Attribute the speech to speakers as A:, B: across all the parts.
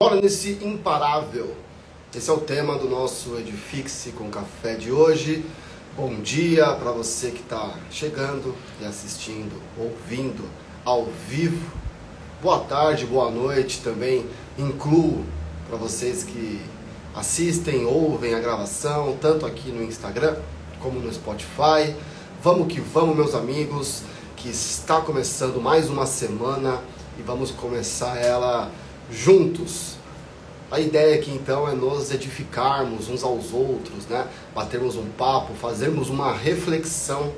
A: Bora nesse imparável. Esse é o tema do nosso Edifique-se com Café de hoje. Bom dia para você que está chegando e assistindo, ouvindo ao vivo. Boa tarde, boa noite também. Incluo para vocês que assistem, ouvem a gravação, tanto aqui no Instagram como no Spotify. Vamos que vamos, meus amigos, que está começando mais uma semana e vamos começar ela juntos. A ideia aqui então é nos edificarmos uns aos outros, né? Batermos um papo, fazermos uma reflexão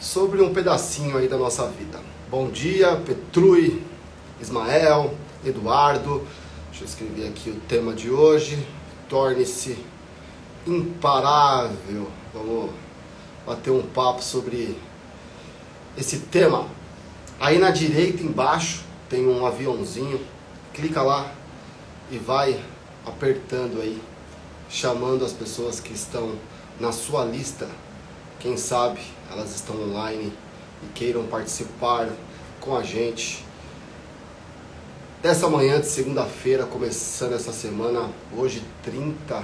A: sobre um pedacinho aí da nossa vida. Bom dia, Petrui, Ismael, Eduardo. Deixa eu escrever aqui o tema de hoje. Torne-se imparável. Vamos bater um papo sobre esse tema. Aí na direita embaixo tem um aviãozinho. Clica lá e vai apertando aí, chamando as pessoas que estão na sua lista. Quem sabe elas estão online e queiram participar com a gente. Dessa manhã de segunda-feira, começando essa semana, hoje 30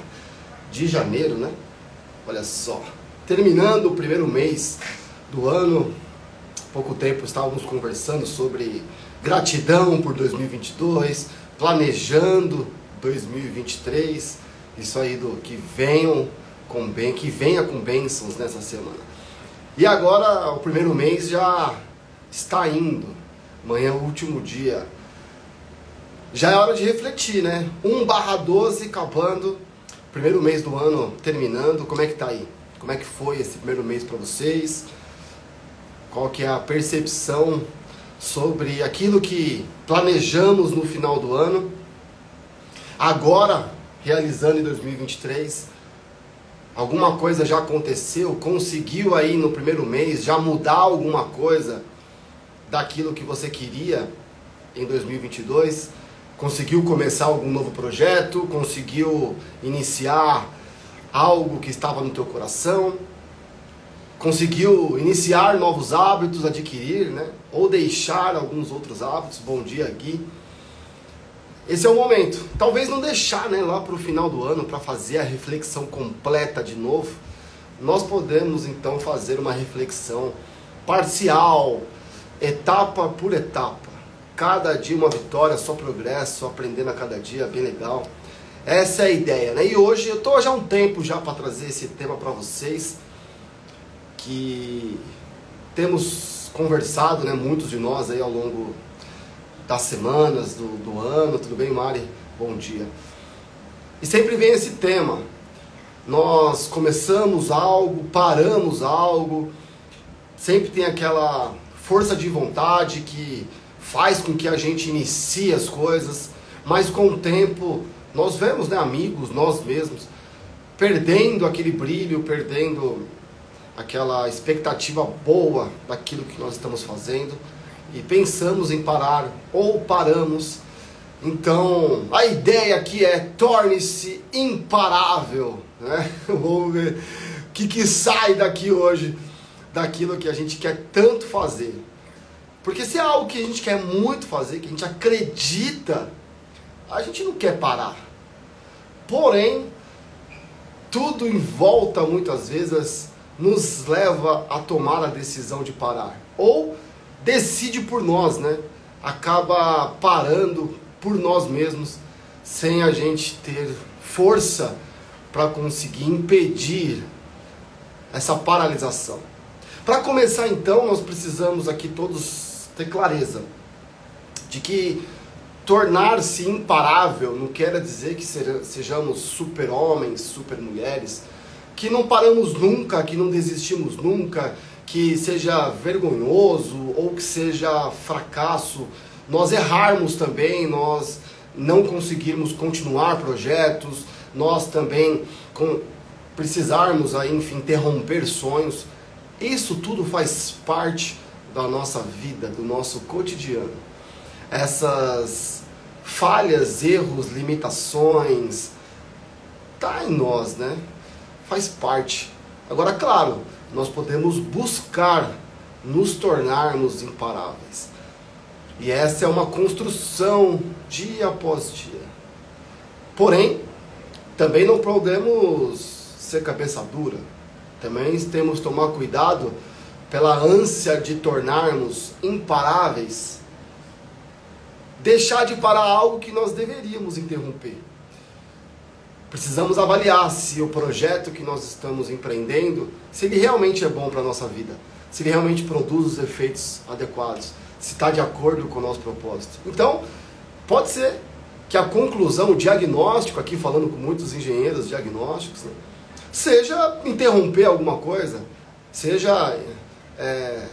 A: de janeiro, né? Olha só, terminando o primeiro mês do ano, pouco tempo estávamos conversando sobre gratidão por 2022, planejando 2023, isso aí do que venham com bem, que venha com bênçãos nessa semana. E agora o primeiro mês já está indo. Amanhã é o último dia. Já é hora de refletir, né? 1 barra 12 acabando, primeiro mês do ano terminando, como é que tá aí? Como é que foi esse primeiro mês para vocês? Qual que é a percepção sobre aquilo que planejamos no final do ano, agora realizando em 2023. Alguma coisa já aconteceu? Conseguiu aí no primeiro mês já mudar alguma coisa daquilo que você queria em 2022? Conseguiu começar algum novo projeto? Conseguiu iniciar algo que estava no teu coração? Conseguiu iniciar novos hábitos, adquirir, né? Ou deixar alguns outros hábitos. Bom dia, Gui. Esse é o momento. Talvez não deixar, né, lá para o final do ano para fazer a reflexão completa de novo. Nós podemos então fazer uma reflexão parcial, etapa por etapa. Cada dia uma vitória, só progresso, aprendendo a cada dia, bem legal. Essa é a ideia, né? E hoje eu estou já há um tempo já para trazer esse tema para vocês que temos conversado, né, muitos de nós aí ao longo das semanas, do, do ano. Tudo bem, Mari? Bom dia. E sempre vem esse tema. Nós começamos algo, paramos algo, sempre tem aquela força de vontade que faz com que a gente inicie as coisas, mas com o tempo nós vemos, né, amigos, nós mesmos, perdendo aquele brilho, perdendo aquela expectativa boa daquilo que nós estamos fazendo e pensamos em parar ou paramos. Então, a ideia aqui é torne-se imparável, né? Vamos ver o que, que sai daqui hoje daquilo que a gente quer tanto fazer. Porque se é algo que a gente quer muito fazer, que a gente acredita, a gente não quer parar. Porém, tudo em volta muitas vezes nos leva a tomar a decisão de parar. Ou decide por nós, né? Acaba parando por nós mesmos, sem a gente ter força para conseguir impedir essa paralisação. Para começar então, nós precisamos aqui todos ter clareza de que tornar-se imparável não quer dizer que sejamos super-homens, super-mulheres, que não paramos nunca, que não desistimos nunca, que seja vergonhoso ou que seja fracasso, nós errarmos também, nós não conseguirmos continuar projetos, nós também com, precisarmos aí, enfim, interromper sonhos. Isso tudo faz parte da nossa vida, do nosso cotidiano. Essas falhas, erros, limitações, tá em nós, né? Faz parte. Agora, claro, nós podemos buscar nos tornarmos imparáveis. E essa é uma construção dia após dia. Porém, também não podemos ser cabeça dura. Também temos que tomar cuidado pela ânsia de tornarmos imparáveis, deixar de parar algo que nós deveríamos interromper. Precisamos avaliar se o projeto que nós estamos empreendendo, se ele realmente é bom para a nossa vida, se ele realmente produz os efeitos adequados, se está de acordo com o nosso propósito. Então, pode ser que a conclusão, o diagnóstico, aqui falando com muitos engenheiros diagnósticos, né, seja interromper alguma coisa, seja é,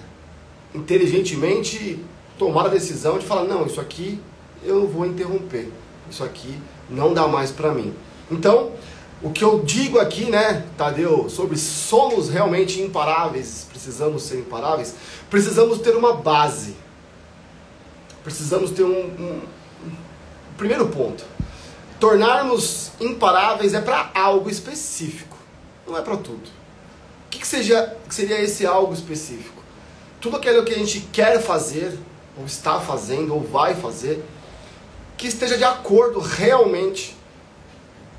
A: inteligentemente tomar a decisão de falar: não, isso aqui eu vou interromper, isso aqui não dá mais para mim. Então, o que eu digo aqui, né, Tadeu, sobre somos realmente imparáveis, precisamos ser imparáveis, precisamos ter uma base. Precisamos ter um, um Primeiro ponto. Tornarmos imparáveis é para algo específico, não é para tudo. O que, que, seja, que seria esse algo específico? Tudo aquilo que a gente quer fazer, ou está fazendo, ou vai fazer, que esteja de acordo realmente,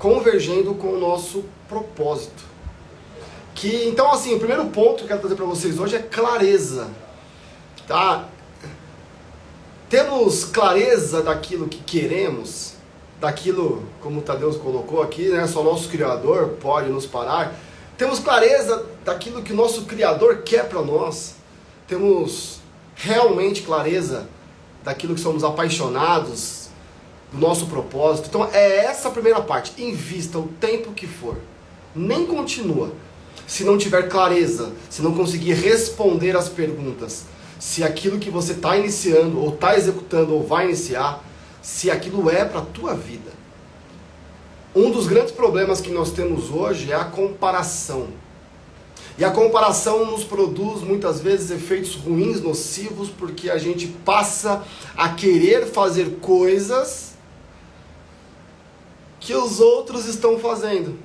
A: convergendo com o nosso propósito. Que, então, assim, o primeiro ponto que eu quero trazer para vocês hoje é clareza. Tá? temos clareza daquilo que queremos, daquilo, como Tadeu colocou aqui, né, só nosso Criador pode nos parar. Temos clareza daquilo que o nosso Criador quer para nós. Temos realmente clareza daquilo que somos apaixonados, do nosso propósito. Então é essa a primeira parte. Invista o tempo que for. Nem continua. Se não tiver clareza, se não conseguir responder as perguntas se aquilo que você está iniciando, ou está executando, ou vai iniciar, se aquilo é para a tua vida. Um dos grandes problemas que nós temos hoje é a comparação. E a comparação nos produz muitas vezes efeitos ruins, nocivos, porque a gente passa a querer fazer coisas que os outros estão fazendo.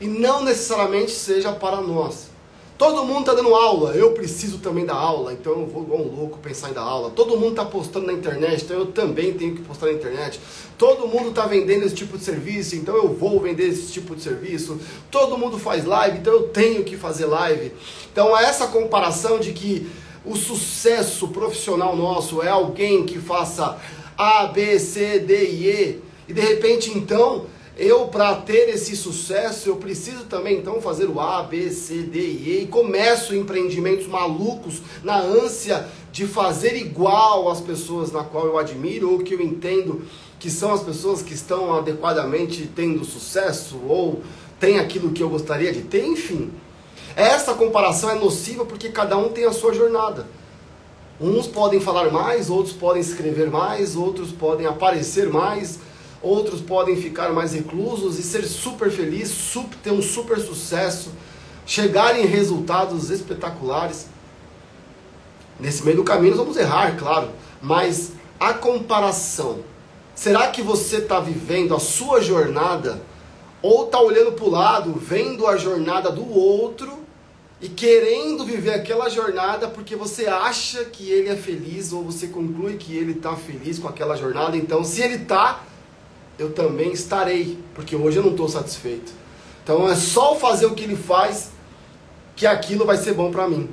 A: E não necessariamente seja para nós. Todo mundo está dando aula, eu preciso também dar aula, então eu vou igual um louco pensar em dar aula. Todo mundo está postando na internet, então eu também tenho que postar na internet. Todo mundo está vendendo esse tipo de serviço, então eu vou vender esse tipo de serviço. Todo mundo faz live, então eu tenho que fazer live. Então essa comparação de que o sucesso profissional nosso é alguém que faça A, B, C, D e E, e de repente então eu, para ter esse sucesso, eu preciso também então fazer o A, B, C, D e E e começo empreendimentos malucos na ânsia de fazer igual às pessoas na qual eu admiro ou que eu entendo que são as pessoas que estão adequadamente tendo sucesso ou têm aquilo que eu gostaria de ter, enfim. Essa comparação é nociva porque cada um tem a sua jornada. Uns podem falar mais, outros podem escrever mais, outros podem aparecer mais, outros podem ficar mais reclusos e ser super feliz, super, ter um super sucesso, chegar em resultados espetaculares. Nesse meio do caminho nós vamos errar, claro, mas a comparação. Será que você está vivendo a sua jornada ou está olhando para o lado, vendo a jornada do outro e querendo viver aquela jornada porque você acha que ele é feliz ou você conclui que ele está feliz com aquela jornada? Então, se ele está, eu também estarei, porque hoje eu não estou satisfeito. Então é só fazer o que ele faz que aquilo vai ser bom para mim.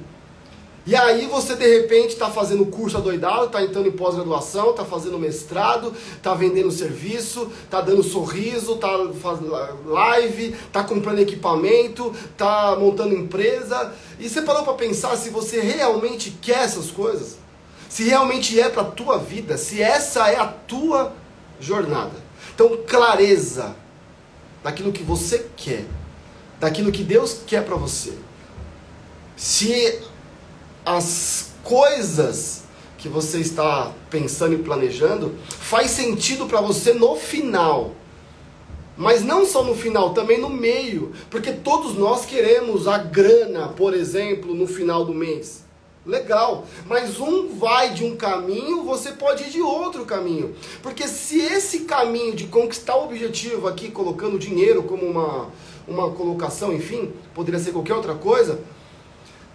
A: E aí você de repente está fazendo curso adoidado, está entrando em pós-graduação, está fazendo mestrado, está vendendo serviço, está dando sorriso, está fazendo live, está comprando equipamento, está montando empresa. E você parou para pensar se você realmente quer essas coisas? Se realmente é para a tua vida, se essa é a tua jornada. Então, clareza daquilo que você quer, daquilo que Deus quer para você. Se as coisas que você está pensando e planejando faz sentido para você no final. Mas não só no final, também no meio, porque todos nós queremos a grana, por exemplo, no final do mês. Legal, mas um vai de um caminho, você pode ir de outro caminho. Porque se esse caminho de conquistar o objetivo aqui, colocando dinheiro como uma, uma colocação, enfim, poderia ser qualquer outra coisa,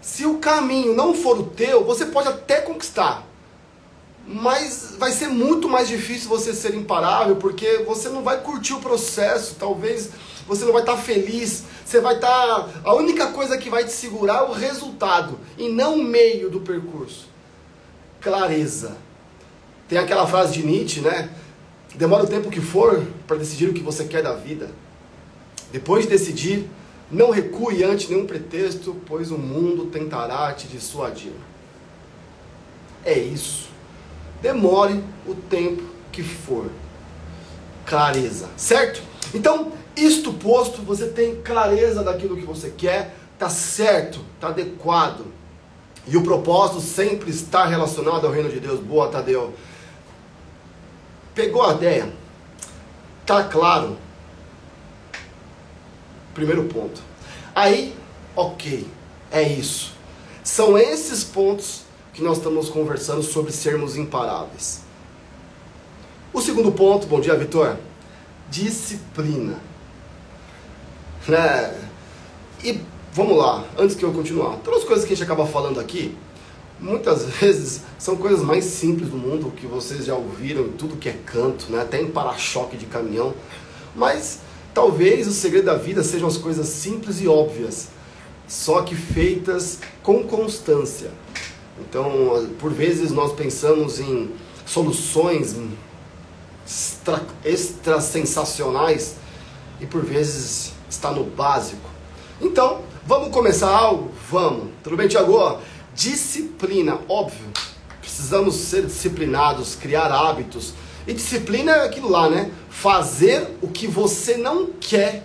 A: se o caminho não for o teu, você pode até conquistar. mas vai ser muito mais difícil você ser imparável, porque você não vai curtir o processo, talvez você não vai estar feliz, você vai estar. A única coisa que vai te segurar é o resultado e não o meio do percurso. Clareza. Tem aquela frase de Nietzsche, né? Demora o tempo que for para decidir o que você quer da vida. Depois de decidir, não recue ante nenhum pretexto, pois o mundo tentará te dissuadir. É isso. Demore o tempo que for. Clareza, certo? Então, isto posto, você tem clareza daquilo que você quer, tá certo, tá adequado. E o propósito sempre está relacionado ao reino de Deus. Boa, Tadeu. Pegou a ideia? Tá claro? Primeiro ponto. Aí, ok, é isso. São esses pontos que nós estamos conversando sobre sermos imparáveis. O segundo ponto, bom dia, Vitor. Disciplina. Né? E vamos lá, antes que eu continuar. Todas as coisas que a gente acaba falando aqui, muitas vezes são coisas mais simples do mundo que vocês já ouviram tudo que é canto, né? até em para-choque de caminhão. Mas Talvez o segredo da vida sejam as coisas simples e óbvias, só que feitas com constância. Então, por vezes nós pensamos em soluções extra, extra sensacionais e por vezes está no básico. Então, vamos começar algo? Vamos. Tudo bem, Tiago? Disciplina, óbvio. Precisamos ser disciplinados, criar hábitos e disciplina é aquilo lá, né? Fazer o que você não quer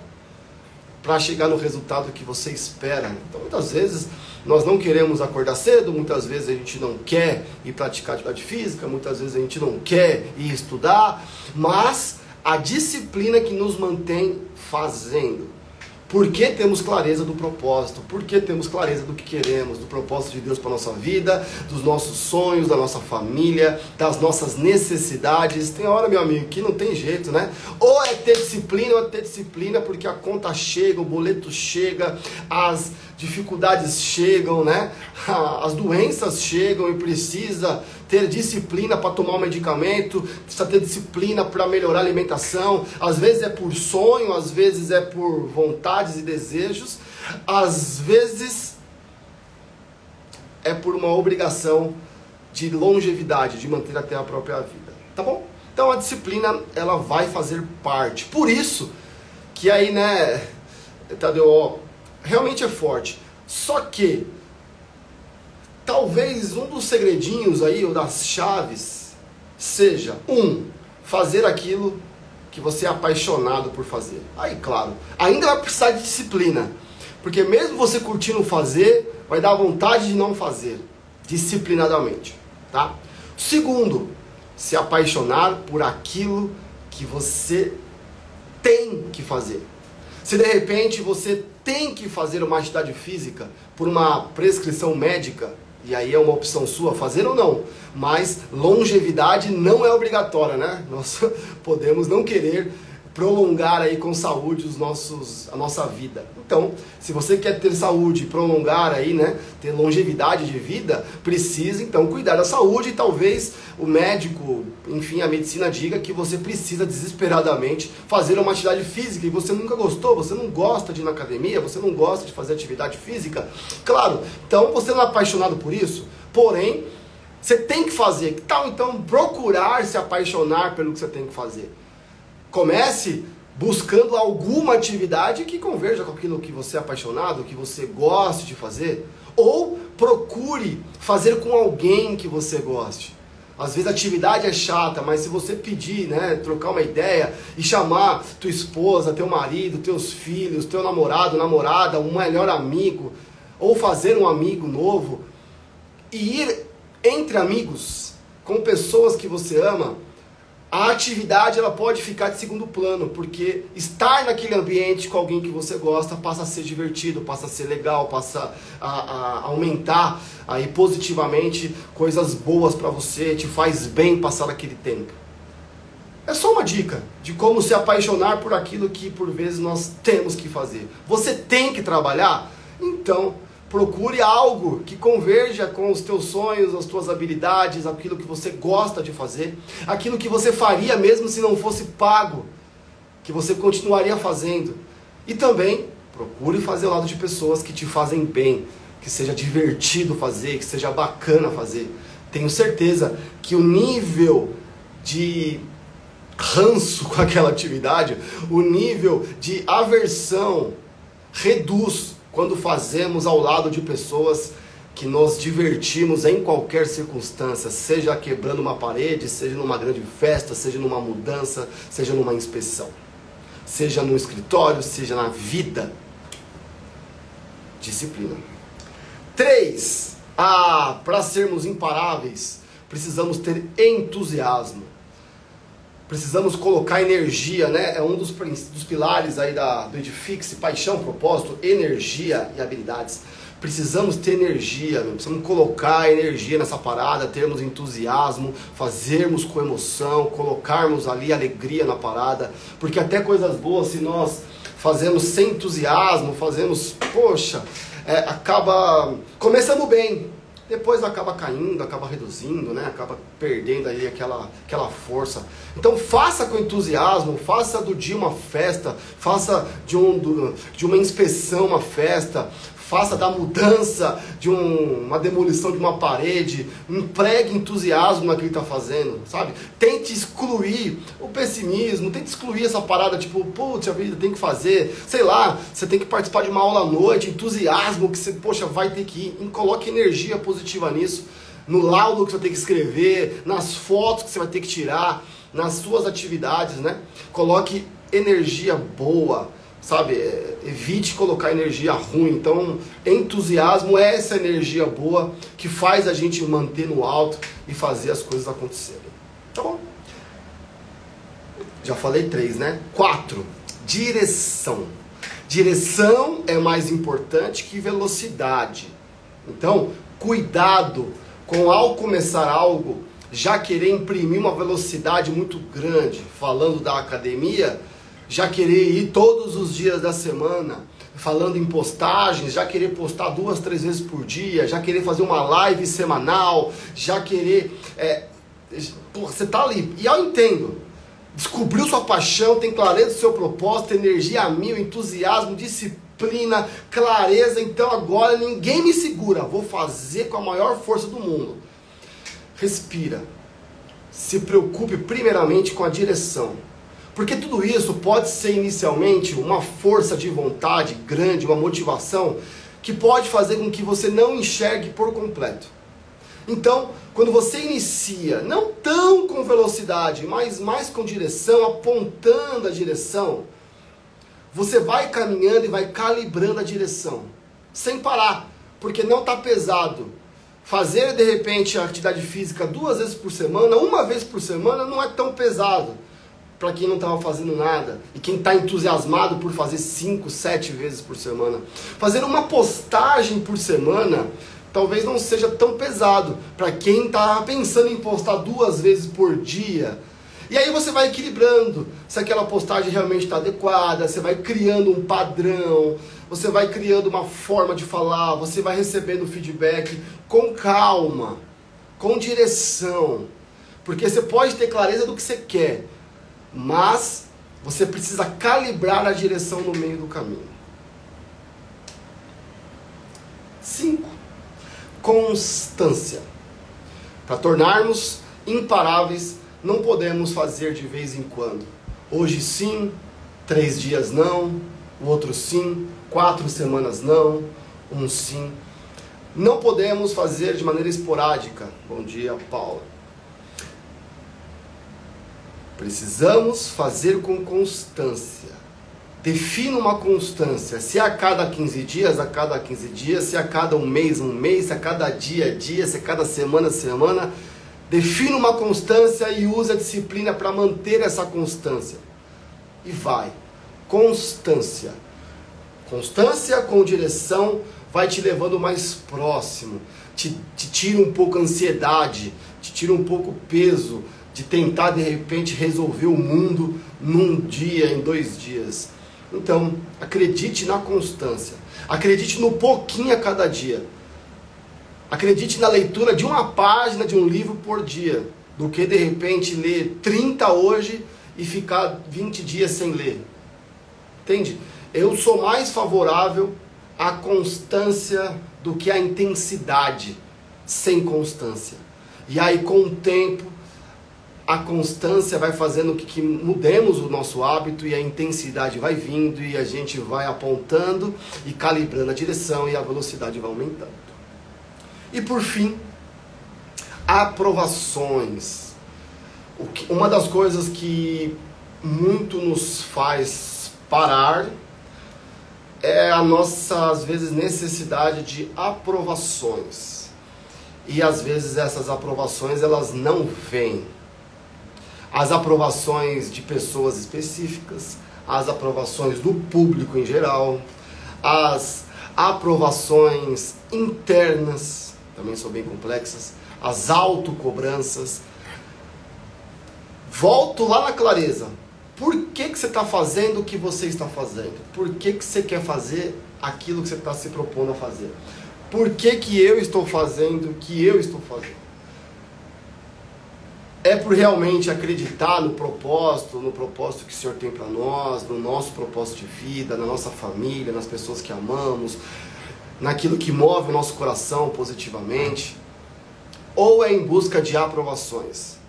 A: para chegar no resultado que você espera. Então, muitas vezes nós não queremos acordar cedo, muitas vezes a gente não quer ir praticar atividade física, muitas vezes a gente não quer ir estudar, mas a disciplina que nos mantém fazendo. Porque temos clareza do propósito, porque temos clareza do que queremos, do propósito de Deus para nossa vida, dos nossos sonhos, da nossa família, das nossas necessidades. Tem hora, meu amigo, que não tem jeito, né? Ou é ter disciplina, ou é ter disciplina porque a conta chega, o boleto chega, as dificuldades chegam, né? As doenças chegam e precisa ter disciplina para tomar um medicamento, precisa ter disciplina para melhorar a alimentação. Às vezes é por sonho, às vezes é por vontades e desejos, às vezes é por uma obrigação de longevidade, de manter até a própria vida. Tá bom? Então a disciplina ela vai fazer parte. Por isso que aí, né, Tadeu, realmente é forte. Só que talvez um dos segredinhos aí, ou das chaves, seja um, fazer aquilo que você é apaixonado por fazer. Aí, claro, ainda vai precisar de disciplina. Porque mesmo você curtindo fazer, vai dar vontade de não fazer, disciplinadamente, tá? Segundo, se apaixonar por aquilo que você tem que fazer. Se de repente você tem que fazer uma atividade física por uma prescrição médica, e aí é uma opção sua fazer ou não, mas longevidade não é obrigatória, né? Nós podemos não querer prolongar aí com saúde os nossos, a nossa vida. Então, se você quer ter saúde, prolongar aí, né, ter longevidade de vida, precisa então cuidar da saúde e talvez o médico, enfim, a medicina diga que você precisa desesperadamente fazer uma atividade física e você nunca gostou, você não gosta de ir na academia, você não gosta de fazer atividade física. Claro, então você não é apaixonado por isso, porém, você tem que fazer. Que tal então procurar se apaixonar pelo que você tem que fazer? Comece buscando alguma atividade que converja com aquilo que você é apaixonado, que você goste de fazer, ou procure fazer com alguém que você goste. Às vezes a atividade é chata, mas se você pedir, né, trocar uma ideia e chamar tua esposa, teu marido, teus filhos, teu namorado, namorada, um melhor amigo, ou fazer um amigo novo e ir entre amigos com pessoas que você ama, a atividade ela pode ficar de segundo plano, porque estar naquele ambiente com alguém que você gosta passa a ser divertido, passa a ser legal, passa a, a aumentar aí positivamente coisas boas para você, te faz bem passar aquele tempo. É só uma dica de como se apaixonar por aquilo que por vezes nós temos que fazer. Você tem que trabalhar? Então, Procure algo que converja com os teus sonhos, as tuas habilidades, aquilo que você gosta de fazer, aquilo que você faria mesmo se não fosse pago, que você continuaria fazendo. E também procure fazer ao lado de pessoas que te fazem bem, que seja divertido fazer, que seja bacana fazer. Tenho certeza que o nível de ranço com aquela atividade, o nível de aversão reduz quando fazemos ao lado de pessoas que nos divertimos em qualquer circunstância, seja quebrando uma parede, seja numa grande festa, seja numa mudança, seja numa inspeção, seja no escritório, seja na vida. Disciplina. Três, ah, para sermos imparáveis, precisamos ter entusiasmo. Precisamos colocar energia, né? É um dos, dos pilares aí da, do Edifixe, paixão, propósito, energia e habilidades. Precisamos ter energia, precisamos colocar energia nessa parada, termos entusiasmo, fazermos com emoção, colocarmos ali alegria na parada, porque até coisas boas, se nós fazemos sem entusiasmo, fazemos, poxa, é, acaba. Começamos bem, depois acaba caindo, acaba reduzindo, né? acaba perdendo aí aquela, aquela força. Então faça com entusiasmo, faça do dia uma festa, faça de, um, de uma inspeção uma festa, faça da mudança de um, uma demolição de uma parede, empregue entusiasmo naquilo que está fazendo, sabe? Tente excluir o pessimismo, tente excluir essa parada tipo, putz, a vida tem que fazer, sei lá, você tem que participar de uma aula à noite, entusiasmo que você, poxa, vai ter que ir, coloque energia positiva nisso, no laudo que você ter que escrever, nas fotos que você vai ter que tirar, nas suas atividades, né? Coloque energia boa, sabe? É, evite colocar energia ruim. Então, entusiasmo é essa energia boa que faz a gente manter no alto e fazer as coisas acontecerem. Tá bom? Já falei três, né? Quatro. Direção. Direção é mais importante que velocidade. Então, cuidado com ao começar algo já querer imprimir uma velocidade muito grande. Falando da academia, já querer ir todos os dias da semana, falando em postagens, já querer postar duas, três vezes por dia, já querer fazer uma live semanal, já querer. É, você tá ali. E eu entendo. Descobriu sua paixão, tem clareza do seu propósito, energia a mil, entusiasmo, disciplina, clareza. Então agora ninguém me segura. Vou fazer com a maior força do mundo. Respira. Se preocupe primeiramente com a direção porque tudo isso pode ser inicialmente uma força de vontade grande, uma motivação que pode fazer com que você não enxergue por completo. Então, quando você inicia, não tão com velocidade, mas mais com direção, apontando a direção, você vai caminhando e vai calibrando a direção, sem parar, porque não está pesado. Fazer de repente a atividade física duas vezes por semana, uma vez por semana, não é tão pesado para quem não estava fazendo nada e quem está entusiasmado por fazer 5, 7 vezes por semana. Fazer uma postagem por semana talvez não seja tão pesado para quem está pensando em postar duas vezes por dia. E aí você vai equilibrando se aquela postagem realmente está adequada, você vai criando um padrão, você vai criando uma forma de falar, você vai recebendo feedback com calma, com direção. Porque você pode ter clareza do que você quer, mas você precisa calibrar a direção no meio do caminho. 5. Constância. Para tornarmos imparáveis, não podemos fazer de vez em quando. Hoje sim, três dias não, o outro sim, quatro semanas não, um sim. Não podemos fazer de maneira esporádica. Bom dia, Paula. Precisamos fazer com constância. Defina uma constância. Se a cada 15 dias, a cada 15 dias, se a cada um mês, um mês, se a cada dia, dia, se a cada semana, semana. Defina uma constância e use a disciplina para manter essa constância. E vai. Constância. Constância com direção vai te levando mais próximo. Te, te tira um pouco a ansiedade, te tira um pouco o peso de tentar de repente resolver o mundo num dia, em dois dias. Então, acredite na constância. Acredite no pouquinho a cada dia. Acredite na leitura de uma página de um livro por dia, do que de repente ler 30 hoje e ficar 20 dias sem ler. Entende? Eu sou mais favorável à constância do que à intensidade sem constância. E aí, com o tempo, a constância vai fazendo que, que mudemos o nosso hábito e a intensidade vai vindo e a gente vai apontando e calibrando a direção e a velocidade vai aumentando. E por fim, aprovações. Uma das coisas que muito nos faz parar é a nossa, às vezes, necessidade de aprovações. E às vezes essas aprovações elas não vêm. As aprovações de pessoas específicas, as aprovações do público em geral, as aprovações internas, também são bem complexas, as autocobranças. Volto lá na clareza. Por que, que você está fazendo o que você está fazendo? Por que, que você quer fazer aquilo que você está se propondo a fazer? Por que, que eu estou fazendo o que eu estou fazendo? É por realmente acreditar no propósito, no propósito que o Senhor tem para nós, no nosso propósito de vida, na nossa família, nas pessoas que amamos, naquilo que move o nosso coração positivamente? Ou é em busca de aprovações?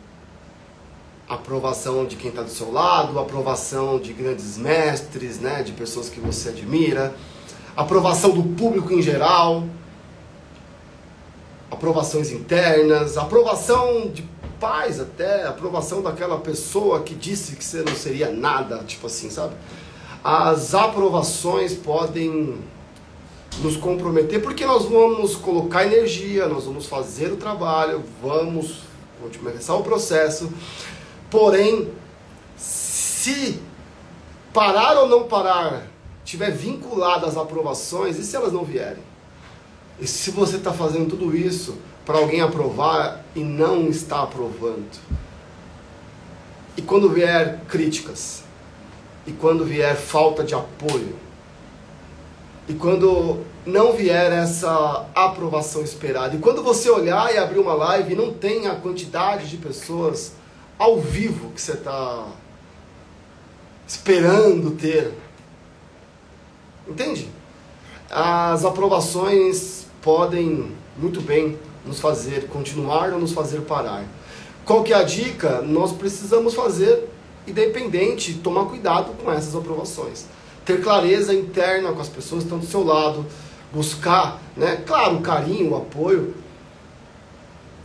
A: aprovação de quem está do seu lado, aprovação de grandes mestres, né, de pessoas que você admira, aprovação do público em geral, aprovações internas, aprovação de pais até, aprovação daquela pessoa que disse que você não seria nada, tipo assim, sabe? As aprovações podem nos comprometer porque nós vamos colocar energia, nós vamos fazer o trabalho, vamos começar o processo Porém, se parar ou não parar tiver vinculado às aprovações, e se elas não vierem? E se você está fazendo tudo isso para alguém aprovar e não está aprovando? E quando vier críticas? E quando vier falta de apoio? E quando não vier essa aprovação esperada? E quando você olhar e abrir uma live e não tem a quantidade de pessoas ao vivo que você está esperando ter. Entende? As aprovações podem muito bem nos fazer continuar ou nos fazer parar. Qual que é a dica? Nós precisamos fazer independente, tomar cuidado com essas aprovações. Ter clareza interna com as pessoas que estão do seu lado, buscar, né, claro, o carinho, o apoio,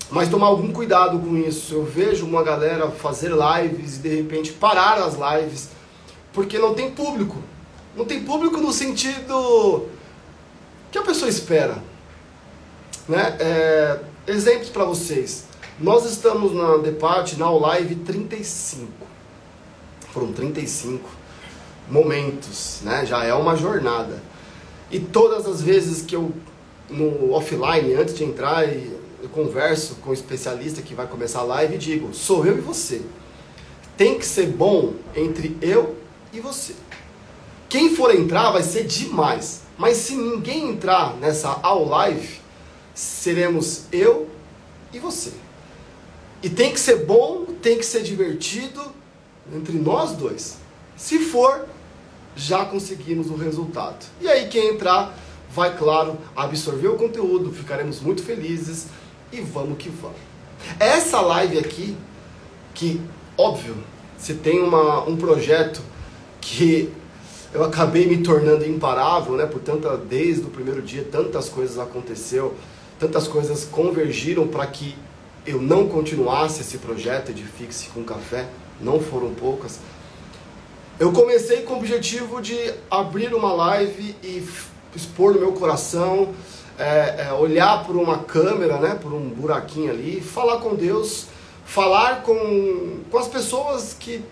A: mas tomar algum cuidado com isso. Eu vejo uma galera fazer lives e de repente parar as lives porque não tem público. Não tem público no sentido que a pessoa espera. Né? É, exemplos para vocês. Nós estamos na Depart, na Live 35. Foram 35 momentos, né? Já é uma jornada. E todas as vezes que eu no offline, antes de entrar eu converso com o especialista que vai começar a live e digo: sou eu e você. Tem que ser bom entre eu e você. Quem for entrar vai ser demais. Mas se ninguém entrar nessa all live, seremos eu e você. E tem que ser bom, tem que ser divertido entre nós dois. Se for, já conseguimos o resultado. E aí quem entrar vai, claro, absorver o conteúdo, ficaremos muito felizes e vamos que vamos. Essa live aqui, que óbvio, se tem uma, um projeto que eu acabei me tornando imparável, né? Por tanta, desde o primeiro dia, tantas coisas aconteceu, tantas coisas convergiram para que eu não continuasse esse projeto de Fixe com Café, não foram poucas. Eu comecei com o objetivo de abrir uma live e expor no meu coração é, é, olhar por uma câmera, né, por um buraquinho ali, falar com Deus, falar com, com as pessoas que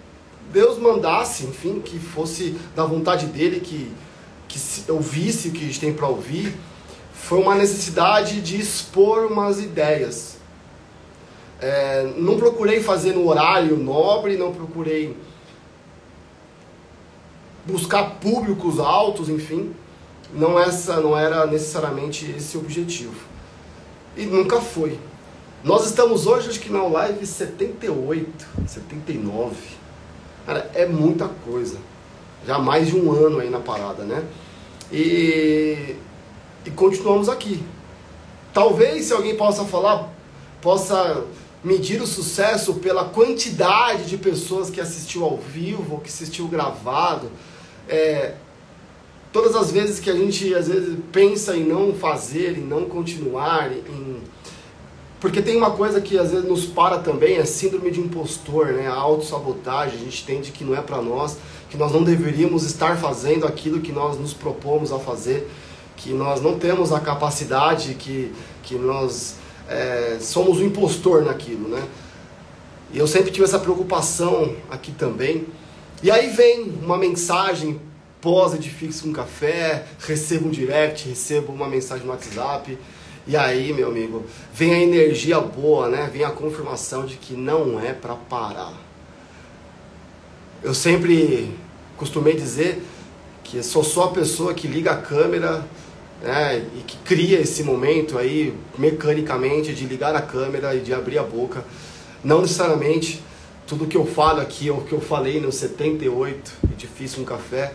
A: Deus mandasse, enfim, que fosse da vontade dele, que, que ouvisse o que a gente tem para ouvir. Foi uma necessidade de expor umas ideias. É, não procurei fazer no horário nobre, não procurei buscar públicos altos, enfim. Não, essa, não era necessariamente esse o objetivo. E nunca foi. Nós estamos hoje, acho que na live 78, 79. Cara, é muita coisa. Já mais de um ano aí na parada, né? E, e continuamos aqui. Talvez, se alguém possa falar, possa medir o sucesso pela quantidade de pessoas que assistiu ao vivo, que assistiu gravado. É, todas as vezes que a gente às vezes pensa em não fazer, em não continuar, em porque tem uma coisa que às vezes nos para também, é síndrome de impostor, né? A autossabotagem, a gente entende que não é para nós, que nós não deveríamos estar fazendo aquilo que nós nos propomos a fazer, que nós não temos a capacidade, que, que nós é, somos o impostor naquilo, né? E eu sempre tive essa preocupação aqui também. E aí vem uma mensagem pós Edifique com Café, recebo um direct, recebo uma mensagem no WhatsApp. E aí, meu amigo, vem a energia boa, né? Vem a confirmação de que não é para parar. Eu sempre costumei dizer que sou só a pessoa que liga a câmera né, e que cria esse momento aí mecanicamente de ligar a câmera e de abrir a boca. Não necessariamente tudo que eu falo aqui é o que eu falei no 78, Edifício um Café.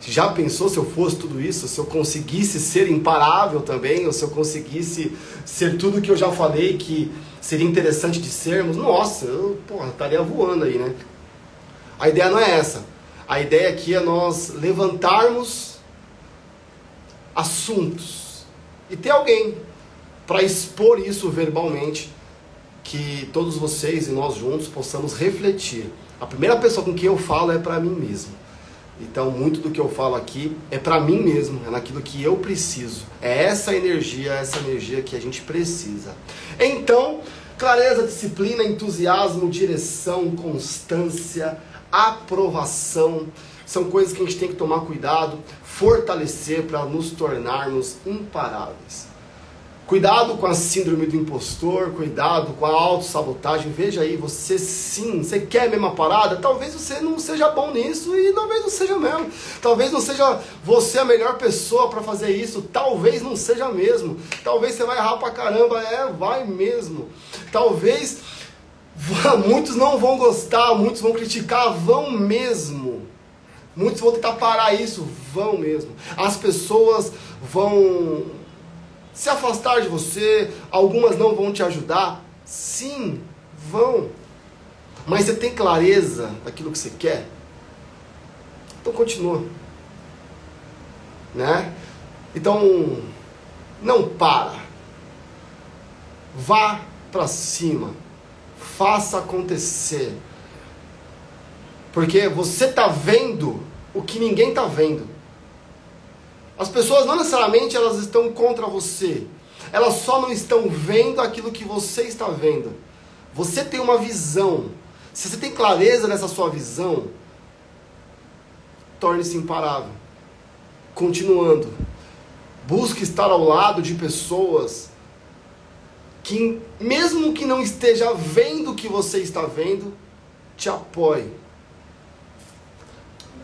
A: Já pensou se eu fosse tudo isso? Se eu conseguisse ser imparável também? Ou se eu conseguisse ser tudo que eu já falei que seria interessante de sermos? Nossa, eu porra, estaria voando aí, né? A ideia não é essa. A ideia aqui é nós levantarmos assuntos e ter alguém para expor isso verbalmente, que todos vocês e nós juntos possamos refletir. A primeira pessoa com quem eu falo é para mim mesmo. Então, muito do que eu falo aqui é para mim mesmo, é naquilo que eu preciso. É essa energia, essa energia que a gente precisa. Então, clareza, disciplina, entusiasmo, direção, constância, aprovação, são coisas que a gente tem que tomar cuidado, fortalecer para nos tornarmos imparáveis. Cuidado com a síndrome do impostor, cuidado com a autossabotagem. Veja aí, você sim, você quer a mesma parada? Talvez você não seja bom nisso e talvez não seja mesmo. Talvez não seja você a melhor pessoa para fazer isso. Talvez não seja mesmo. Talvez você vai errar pra caramba. É, vai mesmo. Talvez muitos não vão gostar, muitos vão criticar, vão mesmo. Muitos vão tentar parar isso, vão mesmo. As pessoas vão se afastar de você, algumas não vão te ajudar. Sim, vão. Mas você tem clareza daquilo que você quer? Então continua. Né? Então, não para. Vá para cima. Faça acontecer. Porque você está vendo o que ninguém está vendo. As pessoas não necessariamente elas estão contra você. Elas só não estão vendo aquilo que você está vendo. Você tem uma visão. Se você tem clareza nessa sua visão, torne-se imparável. Continuando. Busque estar ao lado de pessoas que, mesmo que não esteja vendo o que você está vendo, te apoie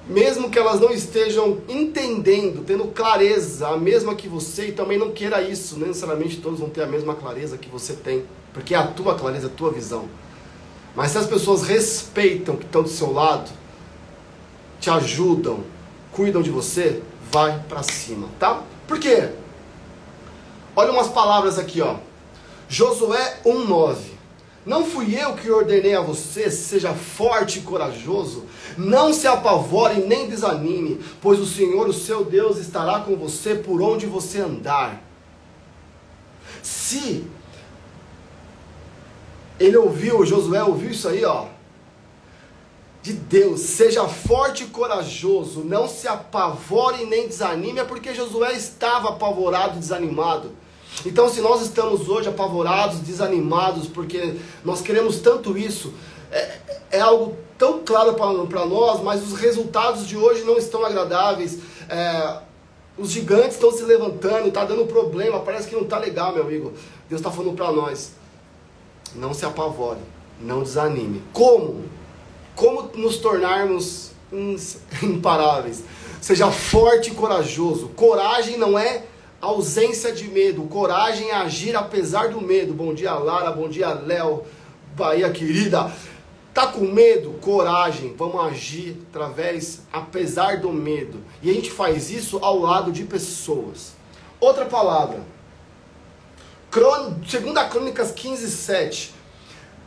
A: mesmo que elas não estejam entendendo, tendo clareza, a mesma que você, e também não queira isso, não necessariamente todos vão ter a mesma clareza que você tem, porque é a tua clareza, a tua visão. Mas se as pessoas respeitam que estão do seu lado, te ajudam, cuidam de você, vai para cima, tá? Por quê? Olha umas palavras aqui, ó. Josué 1:9. Não fui eu que ordenei a você, seja forte e corajoso. Não se apavore nem desanime, pois o Senhor, o seu Deus, estará com você por onde você andar. Se ele ouviu, Josué ouviu isso aí, ó. De Deus, seja forte e corajoso, não se apavore nem desanime, é porque Josué estava apavorado e desanimado. Então, se nós estamos hoje apavorados, desanimados, porque nós queremos tanto isso, é, é algo tão claro para nós, mas os resultados de hoje não estão agradáveis. É, os gigantes estão se levantando, está dando problema, parece que não está legal, meu amigo. Deus está falando para nós: não se apavore, não desanime. Como? Como nos tornarmos imparáveis. Seja forte e corajoso. Coragem não é ausência de medo. Coragem é agir apesar do medo. Bom dia, Lara. Bom dia, Léo. Bahia querida. Tá com medo? Coragem. Vamos agir através, apesar do medo. E a gente faz isso ao lado de pessoas. Outra palavra. Segunda Crônicas 15, 7.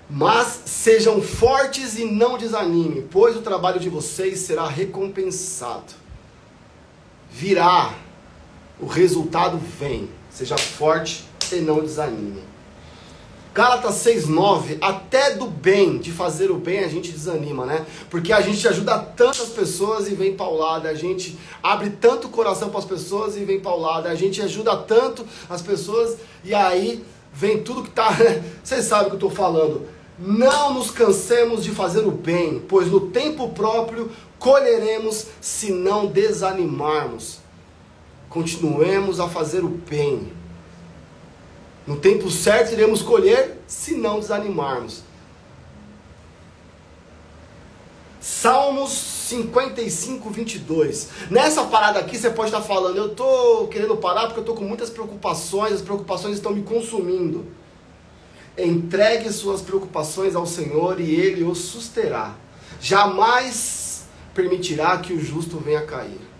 A: Mas sejam fortes e não desanimem, pois o trabalho de vocês será recompensado. Virá, o resultado vem. Seja forte e não desanime. Gálatas 6,9, até do bem, de fazer o bem, a gente desanima, né? Porque a gente ajuda tantas pessoas e vem paulada, a gente abre tanto o coração para as pessoas e vem paulada, a gente ajuda tanto as pessoas e aí vem tudo que tá. Vocês sabem o que eu estou falando. Não nos cansemos de fazer o bem, pois no tempo próprio colheremos se não desanimarmos. Continuemos a fazer o bem no tempo certo iremos colher se não desanimarmos. Salmos 55, 22. Nessa parada aqui você pode estar falando, eu estou querendo parar porque eu estou com muitas preocupações, as preocupações estão me consumindo. Entregue suas preocupações ao Senhor e Ele os susterá. Jamais permitirá que o justo venha cair.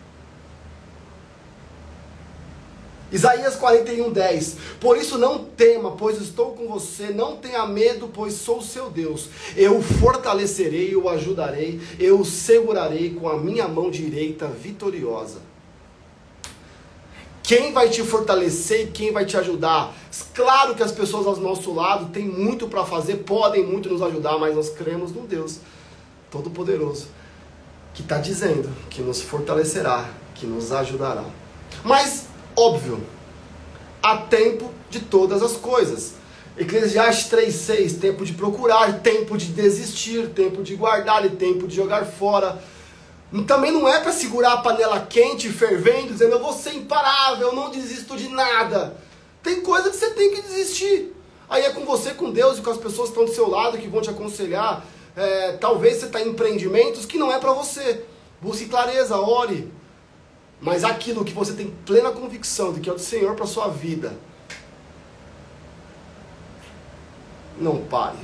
A: Isaías 41, 10. Por isso não tema, pois estou com você. Não tenha medo, pois sou o seu Deus. Eu o fortalecerei, o ajudarei, eu o segurarei com a minha mão direita vitoriosa. Quem vai te fortalecer e quem vai te ajudar? Claro que as pessoas ao nosso lado têm muito para fazer, podem muito nos ajudar, mas nós cremos num Deus Todo-Poderoso que está dizendo que nos fortalecerá, que nos ajudará. Mas Óbvio, há tempo de todas as coisas. Eclesiastes 3,6, tempo de procurar, tempo de desistir, tempo de guardar e tempo de jogar fora. Também não é para segurar a panela quente, fervendo, dizendo eu vou ser imparável, eu não desisto de nada. Tem coisa que você tem que desistir. Aí é com você, com Deus e com as pessoas que estão do seu lado, que vão te aconselhar. É, talvez você está em empreendimentos que não é para você. Busque clareza, ore, mas aquilo que você tem plena convicção de que é do Senhor para sua vida, não pare.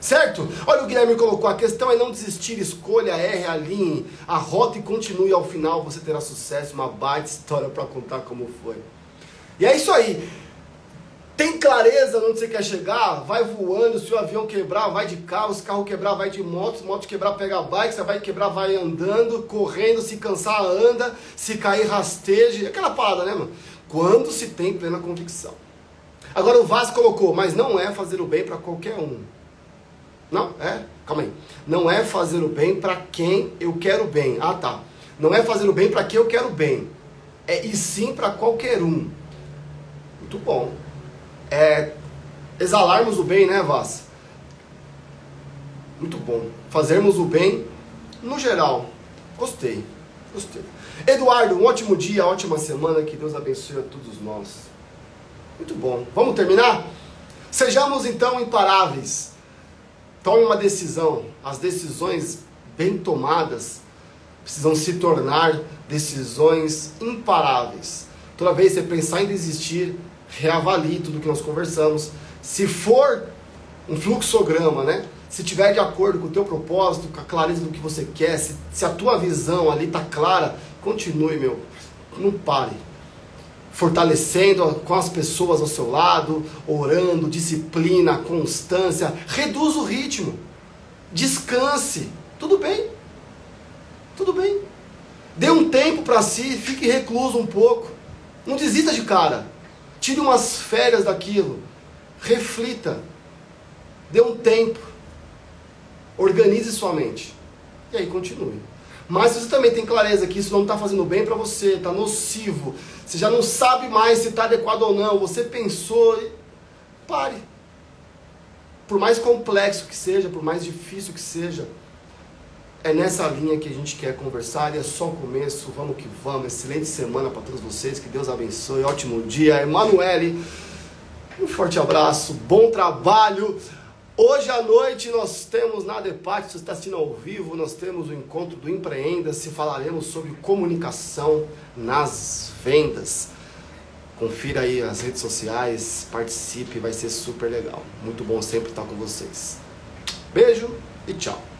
A: Certo? Olha o Guilherme colocou, a questão é não desistir, escolha, erre, alinhe, a rota e continue ao final, você terá sucesso, uma baita história para contar como foi. E é isso aí. Tem clareza onde você quer chegar? Vai voando, se o avião quebrar, vai de carro, se o carro quebrar, vai de moto, se moto quebrar, pega bike, se vai quebrar, vai andando, correndo, se cansar, anda, se cair, rasteje. Aquela parada, né, mano? Quando se tem plena convicção. Agora o Vaz colocou, mas não é fazer o bem para qualquer um. Não, é? Calma aí. Não é fazer o bem para quem eu quero bem. Ah, tá. Não é fazer o bem para quem eu quero bem. É e sim para qualquer um. Muito bom é, exalarmos o bem, né, Vaz? Muito bom. Fazermos o bem no geral. Gostei. Gostei. Eduardo, um ótimo dia, ótima semana. Que Deus abençoe a todos nós. Muito bom. Vamos terminar? Sejamos então imparáveis. Tome uma decisão. As decisões bem tomadas precisam se tornar decisões imparáveis. Toda vez que você pensar em desistir, reavalie tudo que nós conversamos. Se for um fluxograma, né? Se tiver de acordo com o teu propósito, com a clareza do que você quer, se, se a tua visão ali está clara, continue, meu. Não pare. Fortalecendo com as pessoas ao seu lado, orando, disciplina, constância. Reduz o ritmo. Descanse. Tudo bem. Tudo bem. Dê um tempo para si, fique recluso um pouco. Não desista de cara. Tire umas férias daquilo. Reflita. Dê um tempo. Organize sua mente. E aí continue. Mas você também tem clareza que isso não está fazendo bem para você, está nocivo, você já não sabe mais se está adequado ou não, você pensou, pare. Por mais complexo que seja, por mais difícil que seja, é nessa linha que a gente quer conversar e é só o começo. Vamos que vamos. Excelente semana para todos vocês. Que Deus abençoe. Ótimo dia. Emanuele, um forte abraço. Bom trabalho. Hoje à noite nós temos na Depate, se você está assistindo ao vivo, nós temos o encontro do Empreenda-se, falaremos sobre comunicação nas vendas. Confira aí as redes sociais, participe, vai ser super legal. Muito bom sempre estar com vocês. Beijo e tchau.